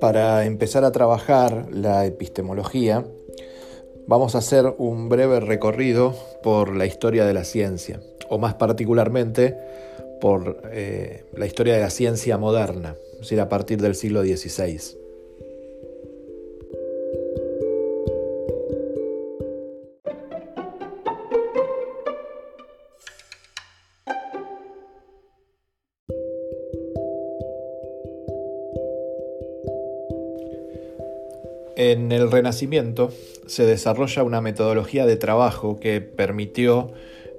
Para empezar a trabajar la epistemología, vamos a hacer un breve recorrido por la historia de la ciencia, o más particularmente por eh, la historia de la ciencia moderna, es decir, a partir del siglo XVI. En el Renacimiento se desarrolla una metodología de trabajo que permitió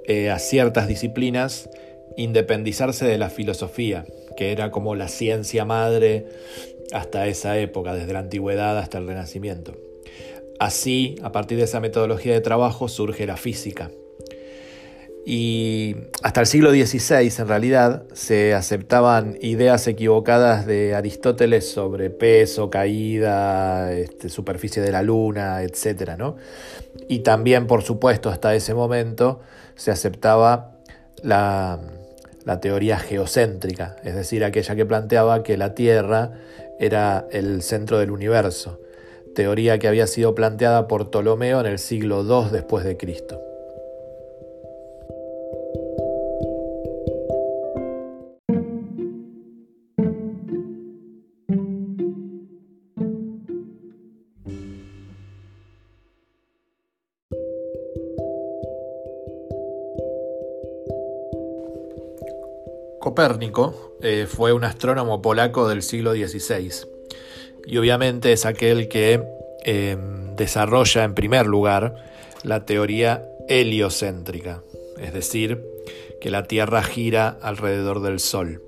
eh, a ciertas disciplinas independizarse de la filosofía, que era como la ciencia madre hasta esa época, desde la antigüedad hasta el Renacimiento. Así, a partir de esa metodología de trabajo surge la física, y hasta el siglo XVI, en realidad, se aceptaban ideas equivocadas de Aristóteles sobre peso, caída, este, superficie de la luna, etc. Y también, por supuesto, hasta ese momento se aceptaba la, la teoría geocéntrica, es decir, aquella que planteaba que la Tierra era el centro del universo, teoría que había sido planteada por Ptolomeo en el siglo II después de Cristo. Copérnico eh, fue un astrónomo polaco del siglo XVI y obviamente es aquel que em, desarrolla en primer lugar la teoría heliocéntrica, es decir, que la Tierra gira alrededor del Sol.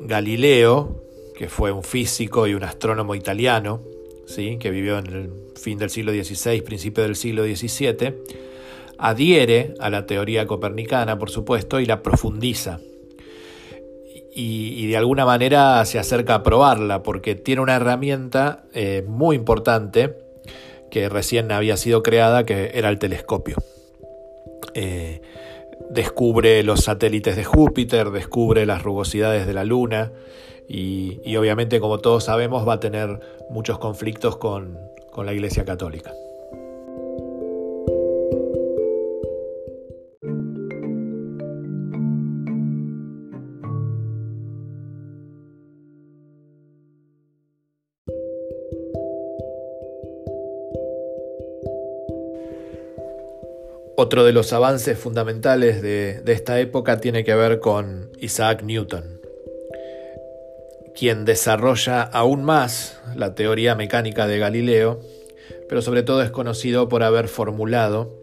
Galileo, que fue un físico y un astrónomo italiano, ¿sí? que vivió en el fin del siglo XVI, principio del siglo XVII, adhiere a la teoría copernicana, por supuesto, y la profundiza y, de alguna manera se acerca a probarla porque tiene una herramienta eh, muy importante que recién había sido creada, que era el telescopio. Eh, descubre los satélites de Júpiter, descubre las rugosidades de la Luna y, obviamente, como todos sabemos, va a tener muchos conflictos con la Iglesia Católica. Otro de los avances fundamentales de, esta época tiene que ver con Isaac Newton, quien desarrolla aún más la teoría mecánica de Galileo, pero sobre todo es conocido por haber formulado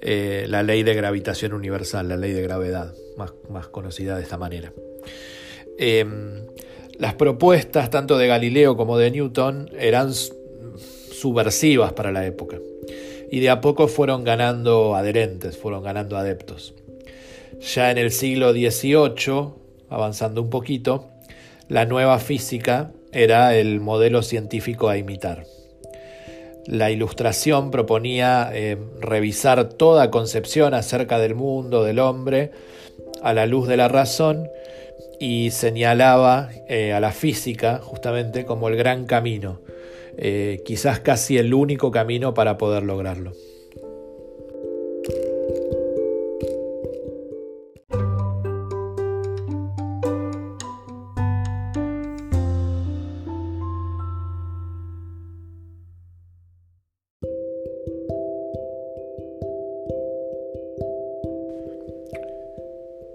eh, la ley de gravitación universal, la ley de gravedad, más, conocida de esta manera. Em, las propuestas tanto de Galileo como de Newton eran subversivas para la época y de a poco fueron ganando adherentes, fueron ganando adeptos. Ya en el siglo XVIII, avanzando un poquito, la nueva física era el modelo científico a imitar. La ilustración proponía eh, revisar toda concepción acerca del mundo, del hombre, a la luz de la razón y señalaba eh, a la física justamente como el gran camino, eh, quizás casi el único camino para poder lograrlo.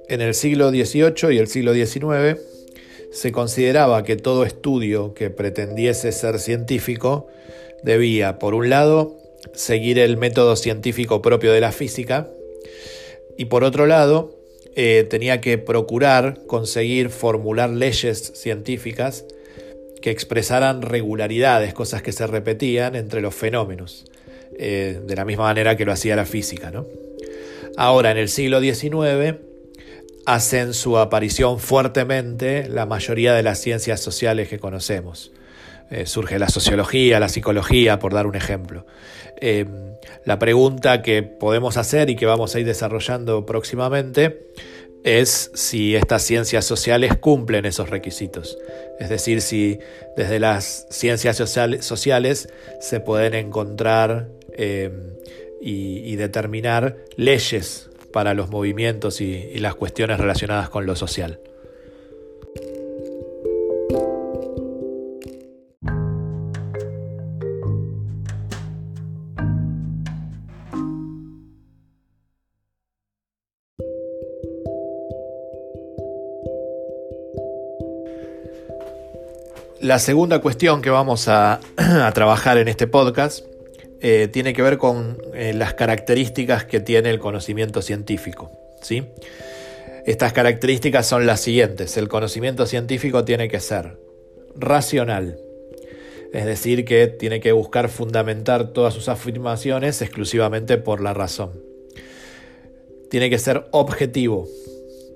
En el siglo XVIII y el siglo XIX se consideraba que todo estudio que pretendiese ser científico debía, por un lado, seguir el método científico propio de la física y por otro lado, eh, tenía que procurar conseguir formular leyes científicas que expresaran regularidades, cosas que se repetían entre los fenómenos, eh, de la misma manera que lo hacía la física. Ahora, en el siglo XIX, hacen su aparición fuertemente la mayoría de las ciencias sociales que conocemos. Eh, surge la sociología, la psicología, por dar un ejemplo. Em, la pregunta que podemos hacer y que vamos a ir desarrollando próximamente es si estas ciencias sociales cumplen esos requisitos. Es decir, si desde las ciencias sociales se pueden encontrar eh, y, determinar leyes para los movimientos y las cuestiones relacionadas con lo social. La segunda cuestión que vamos a, trabajar en este podcast eh, tiene que ver con eh, las características que tiene el conocimiento científico. ¿sí? Estas características son las siguientes. El conocimiento científico tiene que ser racional, es decir, que tiene que buscar fundamentar todas sus afirmaciones exclusivamente por la razón. Tiene que ser objetivo,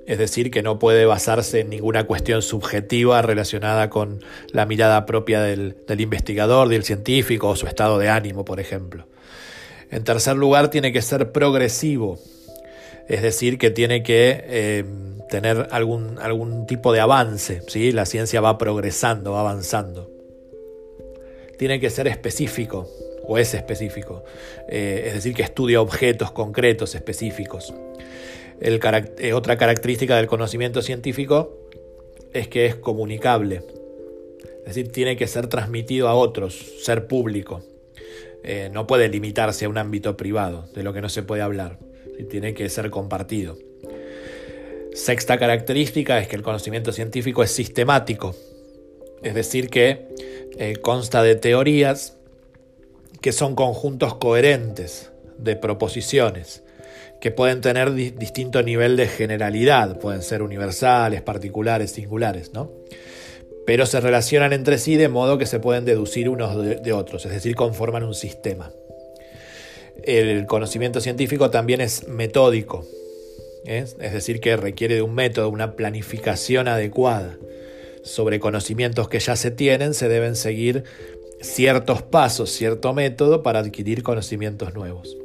es decir, que no puede basarse en ninguna cuestión subjetiva relacionada con la mirada propia del, investigador, del científico o su estado de ánimo, por ejemplo. En tercer lugar, tiene que ser progresivo, es decir, que tiene que eh, tener algún, algún, tipo de avance, ¿sí? la ciencia va progresando, va avanzando. Tiene que ser específico, o es específico, eh, es decir, que estudia objetos concretos, específicos. Eh, otra característica del conocimiento científico es que es comunicable, es decir, tiene que ser transmitido a otros, ser público. Eh, no puede limitarse a un ámbito privado, de lo que no se puede hablar, tiene que ser compartido. Sexta característica es que el conocimiento científico es sistemático, es decir, que eh, consta de teorías que son conjuntos coherentes de proposiciones que pueden tener distinto nivel de generalidad, pueden ser universales, particulares, singulares, ¿no? Pero se relacionan entre sí de modo que se pueden deducir unos de, otros, es decir, conforman un sistema. El conocimiento científico también es metódico, ¿eh? es decir, que requiere de un método, una planificación adecuada. Sobre conocimientos que ya se tienen se deben seguir ciertos pasos, cierto método para adquirir conocimientos nuevos.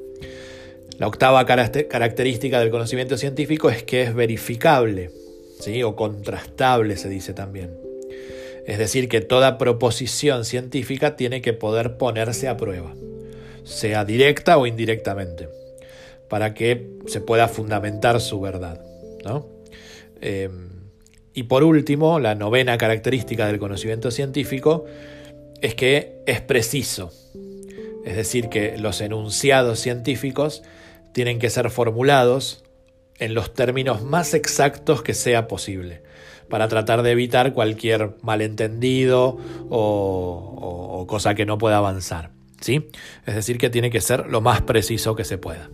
La octava característica del conocimiento científico es que es verificable, ¿sí? o contrastable se dice también. Es decir, que toda proposición científica tiene que poder ponerse a prueba, sea directa o indirectamente, para que se pueda fundamentar su verdad. Eh, y por último, la novena característica del conocimiento científico es que es preciso, es decir, que los enunciados científicos tienen que ser formulados en los términos más exactos que sea posible, para tratar de evitar cualquier malentendido o, cosa que no pueda avanzar. ¿sí? Es decir, que tiene que ser lo más preciso que se pueda.